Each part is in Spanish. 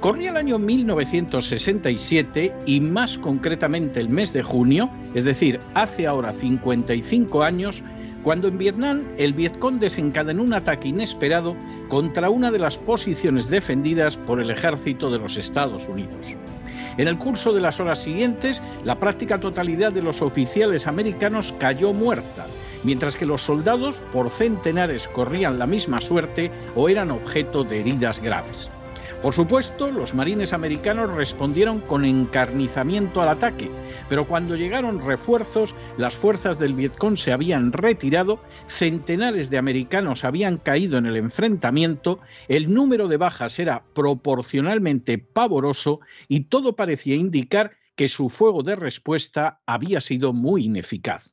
Corría el año 1967 y más concretamente el mes de junio, es decir, hace ahora 55 años, cuando en Vietnam el Vietcong desencadenó un ataque inesperado contra una de las posiciones defendidas por el ejército de los Estados Unidos. En el curso de las horas siguientes, la práctica totalidad de los oficiales americanos cayó muerta, mientras que los soldados por centenares corrían la misma suerte o eran objeto de heridas graves. Por supuesto, los marines americanos respondieron con encarnizamiento al ataque, pero cuando llegaron refuerzos, las fuerzas del Vietcong se habían retirado, centenares de americanos habían caído en el enfrentamiento, el número de bajas era proporcionalmente pavoroso y todo parecía indicar que su fuego de respuesta había sido muy ineficaz.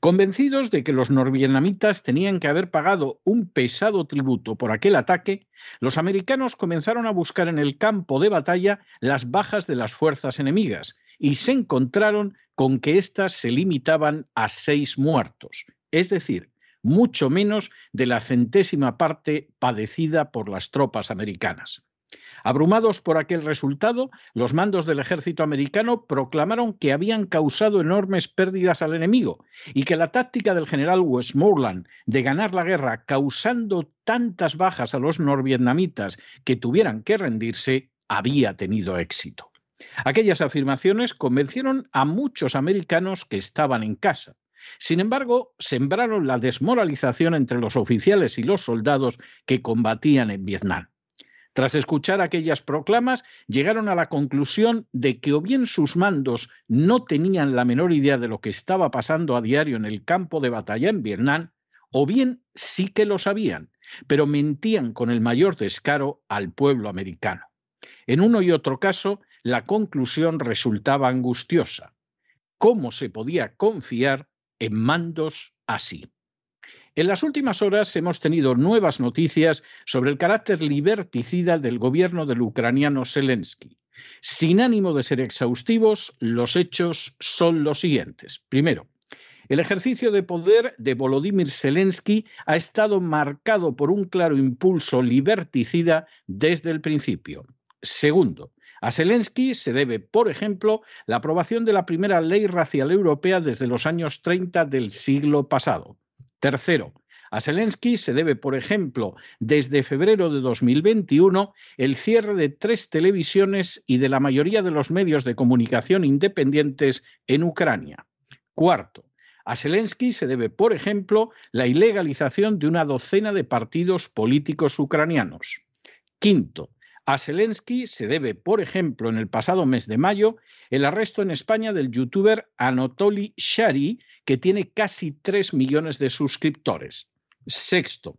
Convencidos de que los norvietnamitas tenían que haber pagado un pesado tributo por aquel ataque, los americanos comenzaron a buscar en el campo de batalla las bajas de las fuerzas enemigas y se encontraron con que éstas se limitaban a seis muertos, es decir, mucho menos de la centésima parte padecida por las tropas americanas. Abrumados por aquel resultado, los mandos del ejército americano proclamaron que habían causado enormes pérdidas al enemigo y que la táctica del general Westmoreland de ganar la guerra causando tantas bajas a los norvietnamitas que tuvieran que rendirse había tenido éxito. Aquellas afirmaciones convencieron a muchos americanos que estaban en casa. Sin embargo, sembraron la desmoralización entre los oficiales y los soldados que combatían en Vietnam. Tras escuchar aquellas proclamas, llegaron a la conclusión de que o bien sus mandos no tenían la menor idea de lo que estaba pasando a diario en el campo de batalla en Vietnam, o bien sí que lo sabían, pero mentían con el mayor descaro al pueblo americano. En uno y otro caso, la conclusión resultaba angustiosa. ¿Cómo se podía confiar en mandos así? En las últimas horas hemos tenido nuevas noticias sobre el carácter liberticida del gobierno del ucraniano Zelensky. Sin ánimo de ser exhaustivos, los hechos son los siguientes. Primero, el ejercicio de poder de Volodymyr Zelensky ha estado marcado por un claro impulso liberticida desde el principio. Segundo, a Zelensky se debe, por ejemplo, la aprobación de la primera ley racial europea desde los años 30 del siglo pasado. Tercero, a Zelensky se debe, por ejemplo, desde febrero de 2021, el cierre de tres televisiones y de la mayoría de los medios de comunicación independientes en Ucrania. Cuarto, a Zelensky se debe, por ejemplo, la ilegalización de una docena de partidos políticos ucranianos. Quinto, a Zelensky se debe, por ejemplo, en el pasado mes de mayo, el arresto en España del youtuber Anatoly Shari, que tiene casi 3 millones de suscriptores. Sexto,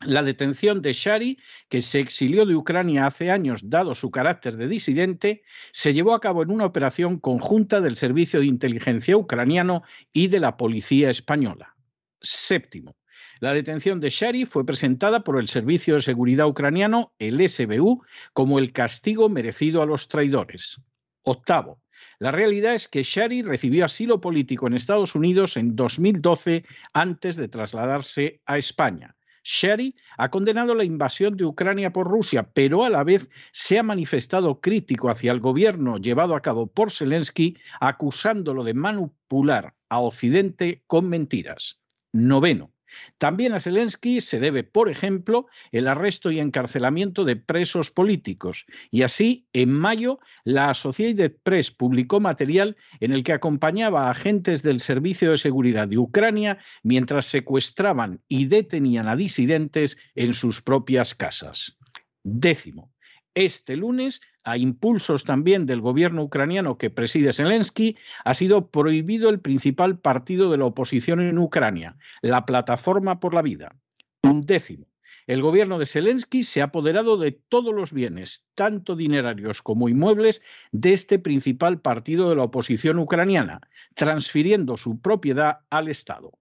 la detención de Shari, que se exilió de Ucrania hace años dado su carácter de disidente, se llevó a cabo en una operación conjunta del Servicio de Inteligencia ucraniano y de la Policía española. Séptimo, la detención de Shari fue presentada por el Servicio de Seguridad ucraniano, el SBU, como el castigo merecido a los traidores. Octavo, la realidad es que Shari recibió asilo político en Estados Unidos en 2012 antes de trasladarse a España. Shari ha condenado la invasión de Ucrania por Rusia, pero a la vez se ha manifestado crítico hacia el gobierno llevado a cabo por Zelensky, acusándolo de manipular a Occidente con mentiras. Noveno. También a Zelensky se debe, por ejemplo, el arresto y encarcelamiento de presos políticos. Y así, en mayo, la Associated Press publicó material en el que acompañaba a agentes del Servicio de Seguridad de Ucrania mientras secuestraban y detenían a disidentes en sus propias casas. Décimo. Este lunes a impulsos también del gobierno ucraniano que preside Zelensky, ha sido prohibido el principal partido de la oposición en Ucrania, la Plataforma por la Vida. Un décimo. El gobierno de Zelensky se ha apoderado de todos los bienes, tanto dinerarios como inmuebles, de este principal partido de la oposición ucraniana, transfiriendo su propiedad al Estado.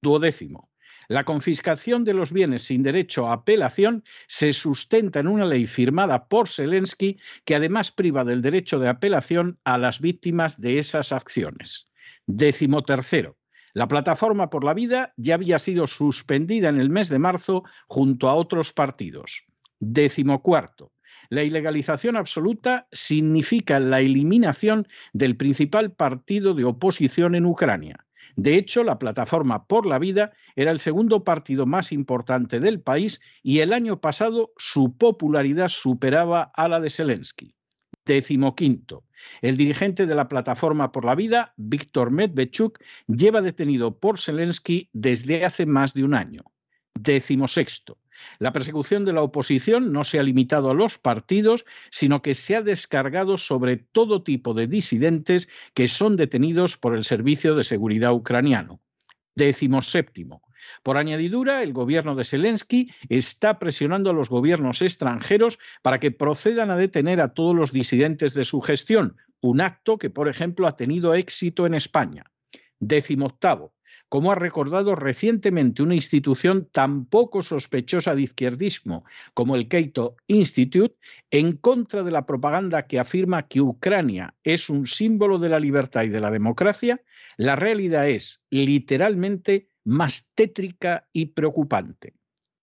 Duodécimo. La confiscación de los bienes sin derecho a apelación se sustenta en una ley firmada por Zelensky que además priva del derecho de apelación a las víctimas de esas acciones. Décimo tercero. La Plataforma por la Vida ya había sido suspendida en el mes de marzo junto a otros partidos. Décimo cuarto. La ilegalización absoluta significa la eliminación del principal partido de oposición en Ucrania. De hecho, la Plataforma por la Vida era el segundo partido más importante del país y el año pasado su popularidad superaba a la de Zelensky. Décimo quinto. El dirigente de la Plataforma por la Vida, Víctor Medvedchuk, lleva detenido por Zelensky desde hace más de un año. Décimo sexto. La persecución de la oposición no se ha limitado a los partidos, sino que se ha descargado sobre todo tipo de disidentes que son detenidos por el Servicio de Seguridad ucraniano. Décimo séptimo. Por añadidura, el gobierno de Zelensky está presionando a los gobiernos extranjeros para que procedan a detener a todos los disidentes de su gestión, un acto que, por ejemplo, ha tenido éxito en España. Décimo octavo como ha recordado recientemente una institución tan poco sospechosa de izquierdismo como el Keito Institute, en contra de la propaganda que afirma que Ucrania es un símbolo de la libertad y de la democracia, la realidad es literalmente más tétrica y preocupante.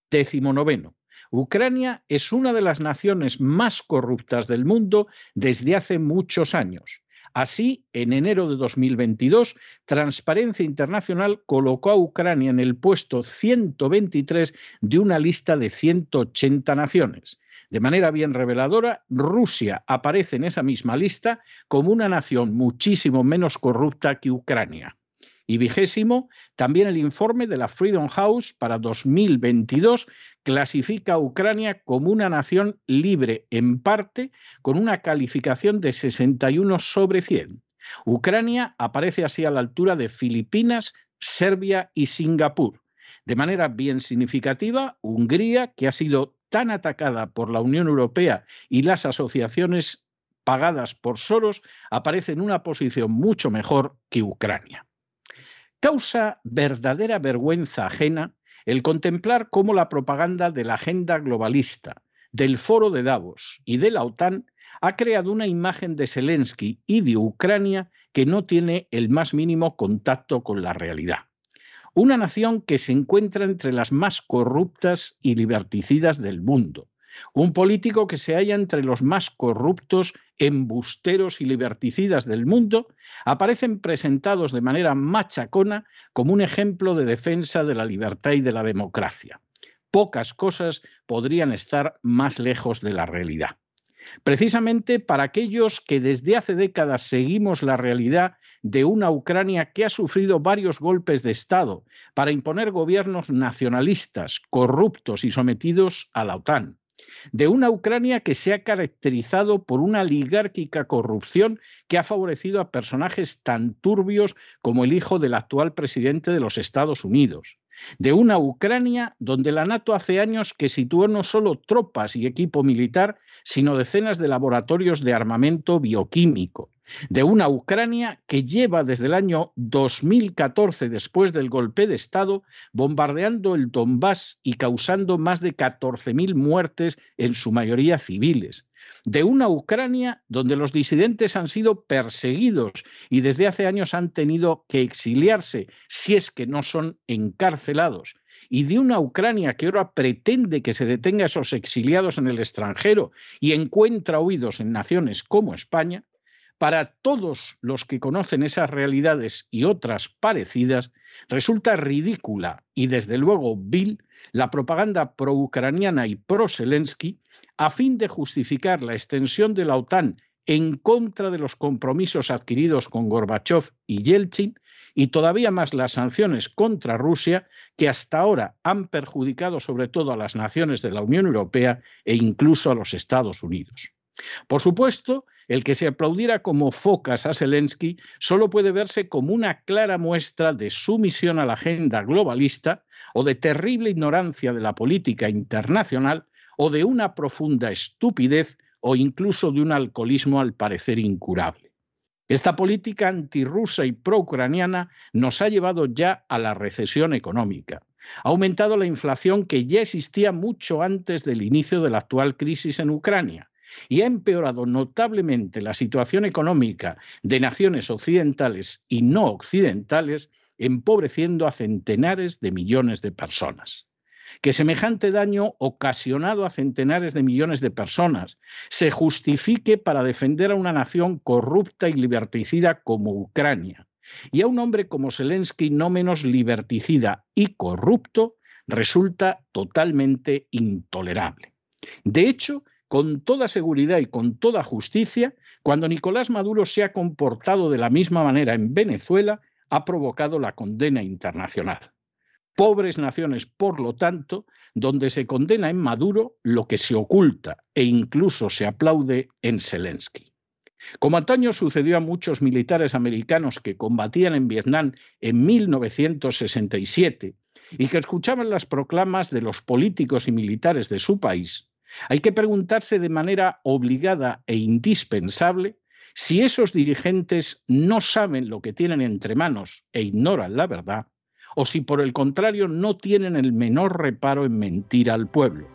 Décimo noveno. Ucrania es una de las naciones más corruptas del mundo desde hace muchos años. Así, en enero de 2022, Transparencia Internacional colocó a Ucrania en el puesto 123 de una lista de 180 naciones. De manera bien reveladora, Rusia aparece en esa misma lista como una nación muchísimo menos corrupta que Ucrania. Y vigésimo, también el informe de la Freedom House para 2022 clasifica a Ucrania como una nación libre en parte con una calificación de 61 sobre 100. Ucrania aparece así a la altura de Filipinas, Serbia y Singapur. De manera bien significativa, Hungría, que ha sido tan atacada por la Unión Europea y las asociaciones pagadas por Soros, aparece en una posición mucho mejor que Ucrania. Causa verdadera vergüenza ajena el contemplar cómo la propaganda de la agenda globalista, del foro de Davos y de la OTAN ha creado una imagen de Zelensky y de Ucrania que no tiene el más mínimo contacto con la realidad. Una nación que se encuentra entre las más corruptas y liberticidas del mundo, un político que se halla entre los más corruptos, embusteros y liberticidas del mundo, aparecen presentados de manera machacona como un ejemplo de defensa de la libertad y de la democracia. Pocas cosas podrían estar más lejos de la realidad. Precisamente para aquellos que desde hace décadas seguimos la realidad de una Ucrania que ha sufrido varios golpes de Estado para imponer gobiernos nacionalistas, corruptos y sometidos a la OTAN de una Ucrania que se ha caracterizado por una oligárquica corrupción que ha favorecido a personajes tan turbios como el hijo del actual presidente de los Estados Unidos, de una Ucrania donde la NATO hace años que situó no solo tropas y equipo militar, sino decenas de laboratorios de armamento bioquímico, de una Ucrania que lleva desde el año 2014, después del golpe de Estado, bombardeando el Donbass y causando más de 14.000 muertes, en su mayoría civiles, de una Ucrania donde los disidentes han sido perseguidos y desde hace años han tenido que exiliarse, si es que no son encarcelados, y de una Ucrania que ahora pretende que se detenga a esos exiliados en el extranjero y encuentra oídos en naciones como España, para todos los que conocen esas realidades y otras parecidas, resulta ridícula y desde luego vil la propaganda pro-ucraniana y pro-Zelensky a fin de justificar la extensión de la OTAN en contra de los compromisos adquiridos con Gorbachev y Yeltsin y todavía más las sanciones contra Rusia que hasta ahora han perjudicado sobre todo a las naciones de la Unión Europea e incluso a los Estados Unidos. Por supuesto, el que se aplaudiera como focas a Zelensky solo puede verse como una clara muestra de sumisión a la agenda globalista o de terrible ignorancia de la política internacional o de una profunda estupidez o incluso de un alcoholismo al parecer incurable. Esta política antirrusa y pro-ucraniana nos ha llevado ya a la recesión económica. Ha aumentado la inflación que ya existía mucho antes del inicio de la actual crisis en Ucrania y ha empeorado notablemente la situación económica de naciones occidentales y no occidentales, empobreciendo a centenares de millones de personas. Que semejante daño ocasionado a centenares de millones de personas se justifique para defender a una nación corrupta y liberticida como Ucrania, y a un hombre como Zelensky no menos liberticida y corrupto, resulta totalmente intolerable. De hecho, con toda seguridad y con toda justicia, cuando Nicolás Maduro se ha comportado de la misma manera en Venezuela, ha provocado la condena internacional. Pobres naciones, por lo tanto, donde se condena en Maduro lo que se oculta e incluso se aplaude en Zelensky. Como antaño sucedió a muchos militares americanos que combatían en Vietnam en 1967 y que escuchaban las proclamas de los políticos y militares de su país, hay que preguntarse de manera obligada e indispensable si esos dirigentes no saben lo que tienen entre manos e ignoran la verdad, o si por el contrario no tienen el menor reparo en mentir al pueblo.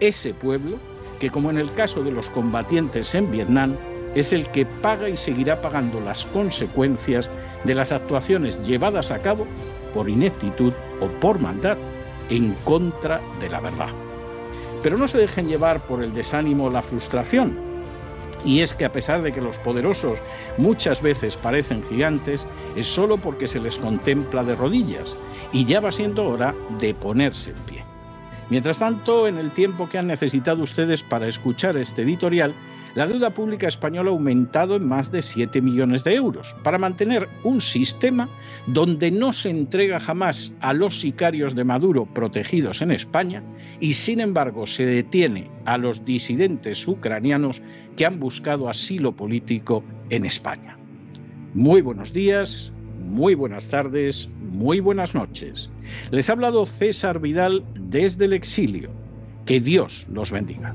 Ese pueblo que, como en el caso de los combatientes en Vietnam, es el que paga y seguirá pagando las consecuencias de las actuaciones llevadas a cabo por ineptitud o por maldad en contra de la verdad. Pero no se dejen llevar por el desánimo o la frustración. Y es que a pesar de que los poderosos muchas veces parecen gigantes, es solo porque se les contempla de rodillas y ya va siendo hora de ponerse en pie. Mientras tanto, en el tiempo que han necesitado ustedes para escuchar este editorial, la deuda pública española ha aumentado en más de 7 millones de euros para mantener un sistema donde no se entrega jamás a los sicarios de Maduro protegidos en España y sin embargo se detiene a los disidentes ucranianos que han buscado asilo político en España. Muy buenos días, muy buenas tardes, muy buenas noches. Les ha hablado César Vidal desde el exilio. Que Dios los bendiga.